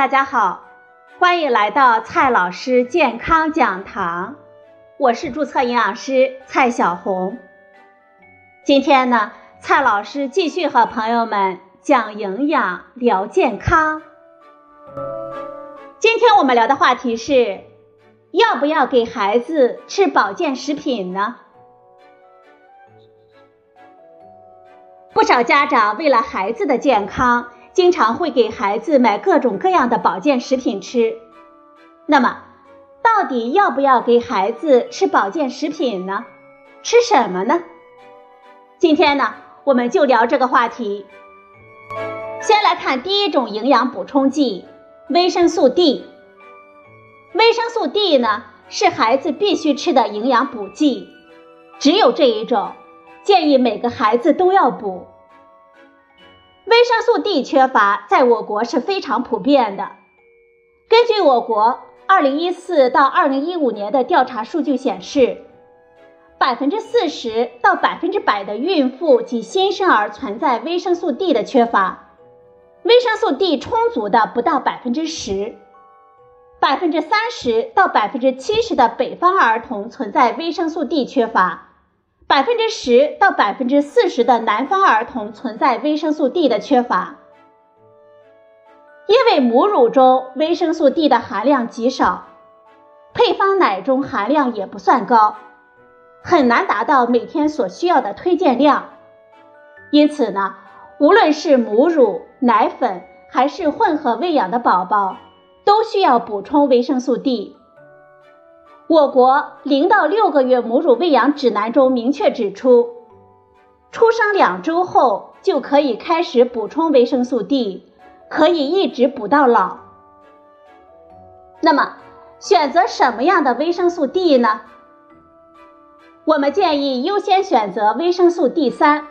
大家好，欢迎来到蔡老师健康讲堂，我是注册营养师蔡小红。今天呢，蔡老师继续和朋友们讲营养、聊健康。今天我们聊的话题是，要不要给孩子吃保健食品呢？不少家长为了孩子的健康。经常会给孩子买各种各样的保健食品吃，那么，到底要不要给孩子吃保健食品呢？吃什么呢？今天呢，我们就聊这个话题。先来看第一种营养补充剂——维生素 D。维生素 D 呢，是孩子必须吃的营养补剂，只有这一种，建议每个孩子都要补。维生素 D 缺乏在我国是非常普遍的。根据我国2014到2015年的调查数据显示，百分之四十到百分之百的孕妇及新生儿存在维生素 D 的缺乏，维生素 D 充足的不到百分之十，百分之三十到百分之七十的北方儿童存在维生素 D 缺乏。百分之十到百分之四十的南方儿童存在维生素 D 的缺乏，因为母乳中维生素 D 的含量极少，配方奶中含量也不算高，很难达到每天所需要的推荐量。因此呢，无论是母乳、奶粉还是混合喂养的宝宝，都需要补充维生素 D。我国零到六个月母乳喂养指南中明确指出，出生两周后就可以开始补充维生素 D，可以一直补到老。那么，选择什么样的维生素 D 呢？我们建议优先选择维生素 D 三。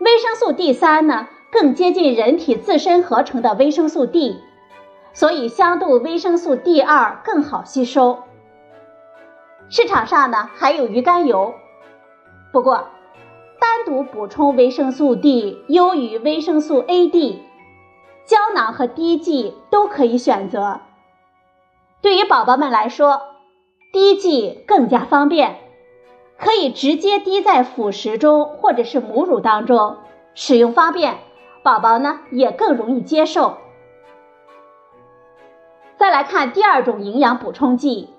维生素 D 三呢，更接近人体自身合成的维生素 D，所以相对维生素 D 二更好吸收。市场上呢还有鱼肝油，不过单独补充维生素 D 优于维生素 A、D，胶囊和滴剂都可以选择。对于宝宝们来说，滴剂更加方便，可以直接滴在辅食中或者是母乳当中，使用方便，宝宝呢也更容易接受。再来看第二种营养补充剂。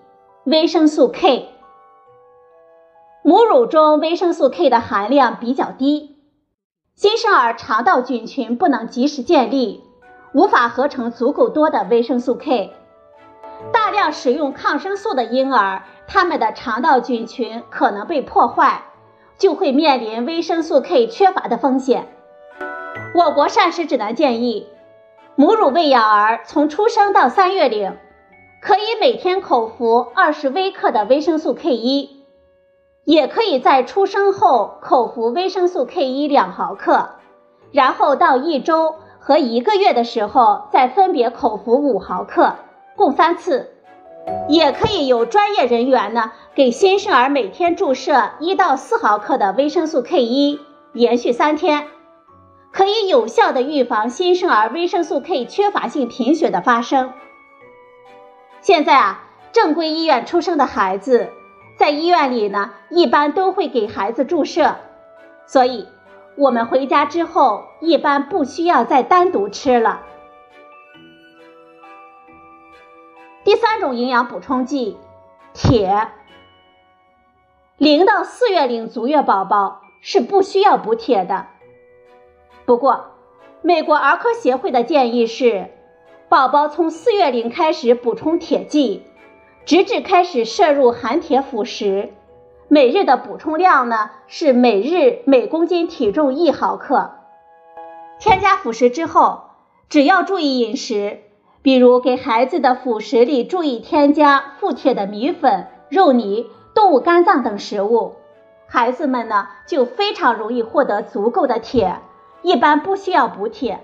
维生素 K，母乳中维生素 K 的含量比较低，新生儿肠道菌群不能及时建立，无法合成足够多的维生素 K。大量使用抗生素的婴儿，他们的肠道菌群可能被破坏，就会面临维生素 K 缺乏的风险。我国膳食指南建议，母乳喂养儿从出生到三月龄。可以每天口服二十微克的维生素 K 一，也可以在出生后口服维生素 K 一两毫克，然后到一周和一个月的时候再分别口服五毫克，共三次。也可以有专业人员呢给新生儿每天注射一到四毫克的维生素 K 一，连续三天，可以有效的预防新生儿维生素 K 缺乏性贫血的发生。现在啊，正规医院出生的孩子，在医院里呢，一般都会给孩子注射，所以我们回家之后，一般不需要再单独吃了。第三种营养补充剂，铁。零到四月龄足月宝宝是不需要补铁的，不过，美国儿科协会的建议是。宝宝从四月龄开始补充铁剂，直至开始摄入含铁辅食，每日的补充量呢是每日每公斤体重一毫克。添加辅食之后，只要注意饮食，比如给孩子的辅食里注意添加富铁的米粉、肉泥、动物肝脏等食物，孩子们呢就非常容易获得足够的铁，一般不需要补铁。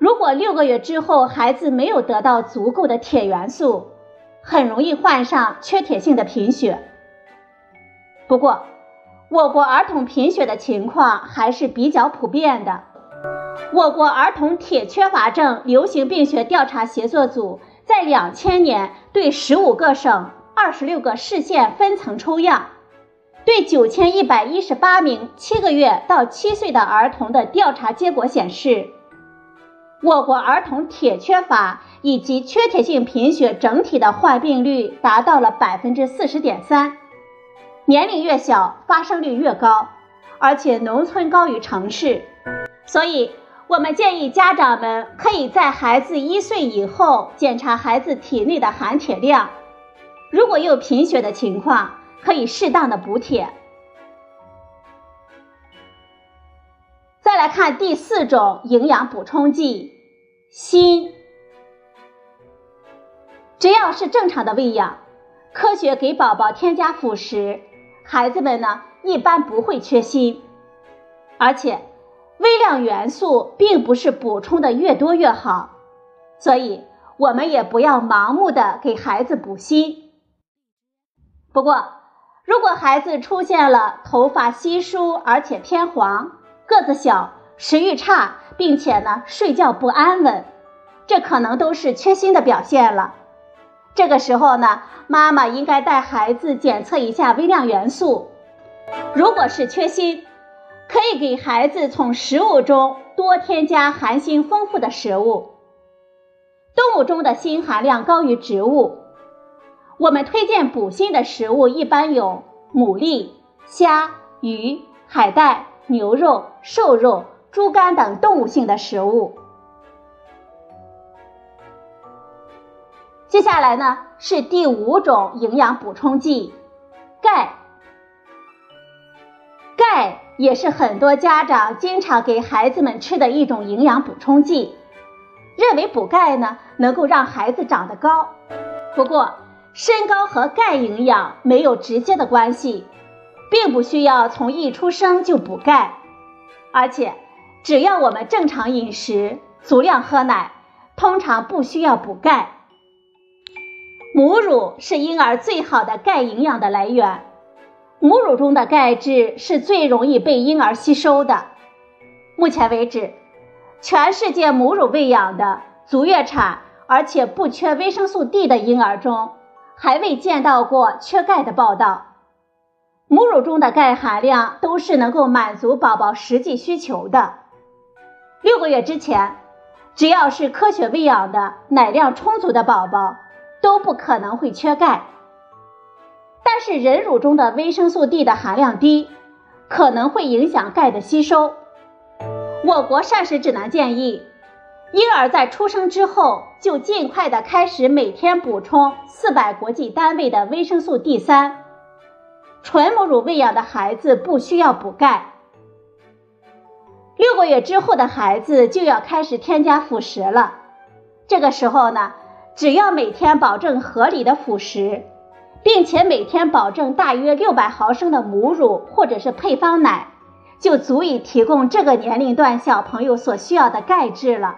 如果六个月之后孩子没有得到足够的铁元素，很容易患上缺铁性的贫血。不过，我国儿童贫血的情况还是比较普遍的。我国儿童铁缺乏症流行病学调查协作组在两千年对十五个省、二十六个市县分层抽样，对九千一百一十八名七个月到七岁的儿童的调查结果显示，我国儿童铁缺乏以及缺铁性贫血整体的患病率达到了百分之四十点三，年龄越小发生率越高，而且农村高于城市，所以。我们建议家长们可以在孩子一岁以后检查孩子体内的含铁量，如果有贫血的情况，可以适当的补铁。再来看第四种营养补充剂，锌。只要是正常的喂养，科学给宝宝添加辅食，孩子们呢一般不会缺锌，而且。微量元素并不是补充的越多越好，所以我们也不要盲目的给孩子补锌。不过，如果孩子出现了头发稀疏而且偏黄、个子小、食欲差，并且呢睡觉不安稳，这可能都是缺锌的表现了。这个时候呢，妈妈应该带孩子检测一下微量元素，如果是缺锌。可以给孩子从食物中多添加含锌丰富的食物。动物中的锌含量高于植物。我们推荐补锌的食物一般有牡蛎、虾、鱼、海带、牛肉、瘦肉、猪肝等动物性的食物。接下来呢是第五种营养补充剂，钙。钙。也是很多家长经常给孩子们吃的一种营养补充剂，认为补钙呢能够让孩子长得高。不过，身高和钙营养没有直接的关系，并不需要从一出生就补钙。而且，只要我们正常饮食、足量喝奶，通常不需要补钙。母乳是婴儿最好的钙营养的来源。母乳中的钙质是最容易被婴儿吸收的。目前为止，全世界母乳喂养的足月产而且不缺维生素 D 的婴儿中，还未见到过缺钙的报道。母乳中的钙含量都是能够满足宝宝实际需求的。六个月之前，只要是科学喂养的、奶量充足的宝宝，都不可能会缺钙。但是人乳中的维生素 D 的含量低，可能会影响钙的吸收。我国膳食指南建议，婴儿在出生之后就尽快的开始每天补充四百国际单位的维生素 D 三。纯母乳喂养的孩子不需要补钙。六个月之后的孩子就要开始添加辅食了。这个时候呢，只要每天保证合理的辅食。并且每天保证大约六百毫升的母乳或者是配方奶，就足以提供这个年龄段小朋友所需要的钙质了。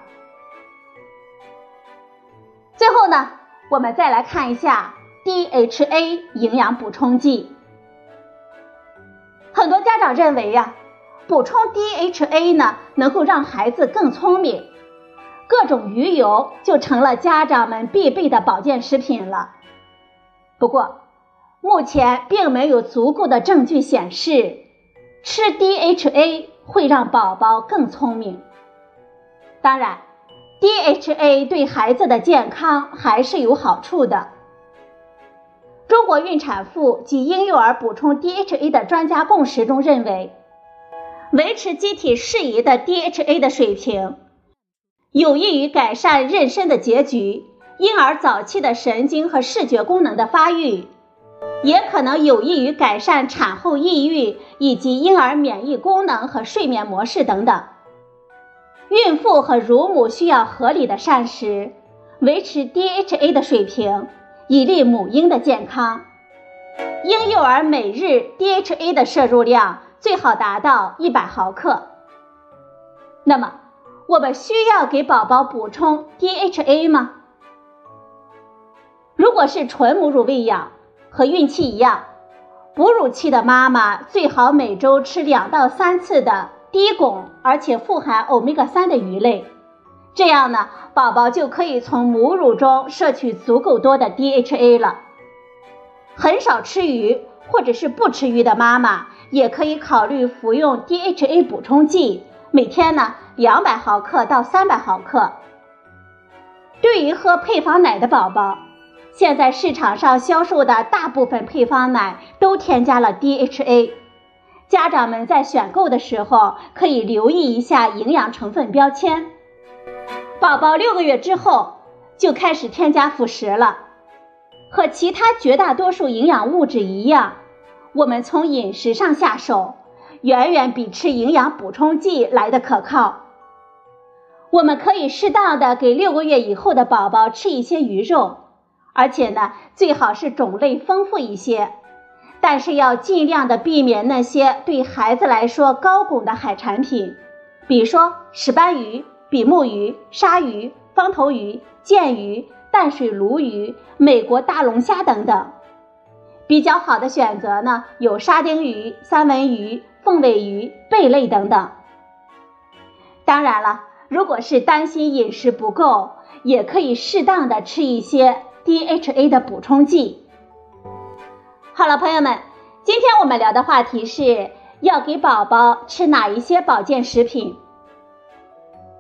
最后呢，我们再来看一下 DHA 营养补充剂。很多家长认为呀，补充 DHA 呢能够让孩子更聪明，各种鱼油就成了家长们必备的保健食品了。不过，目前并没有足够的证据显示吃 DHA 会让宝宝更聪明。当然，DHA 对孩子的健康还是有好处的。中国孕产妇及婴幼儿补充 DHA 的专家共识中认为，维持机体适宜的 DHA 的水平，有益于改善妊娠的结局。婴儿早期的神经和视觉功能的发育，也可能有益于改善产后抑郁以及婴儿免疫功能和睡眠模式等等。孕妇和乳母需要合理的膳食，维持 DHA 的水平，以利母婴的健康。婴幼儿每日 DHA 的摄入量最好达到一百毫克。那么，我们需要给宝宝补充 DHA 吗？如果是纯母乳喂养，和孕期一样，哺乳期的妈妈最好每周吃两到三次的低汞而且富含欧米伽三的鱼类，这样呢，宝宝就可以从母乳中摄取足够多的 DHA 了。很少吃鱼或者是不吃鱼的妈妈，也可以考虑服用 DHA 补充剂，每天呢两百毫克到三百毫克。对于喝配方奶的宝宝，现在市场上销售的大部分配方奶都添加了 DHA。家长们在选购的时候可以留意一下营养成分标签。宝宝六个月之后就开始添加辅食了，和其他绝大多数营养物质一样，我们从饮食上下手，远远比吃营养补充剂来的可靠。我们可以适当的给六个月以后的宝宝吃一些鱼肉，而且呢，最好是种类丰富一些。但是要尽量的避免那些对孩子来说高汞的海产品，比如说石斑鱼、比目鱼、鲨鱼、方头鱼、剑鱼、淡水鲈鱼、美国大龙虾等等。比较好的选择呢有沙丁鱼、三文鱼、凤尾鱼、贝类等等。当然了，如果是担心饮食不够，也可以适当的吃一些 DHA 的补充剂。好了，朋友们，今天我们聊的话题是要给宝宝吃哪一些保健食品。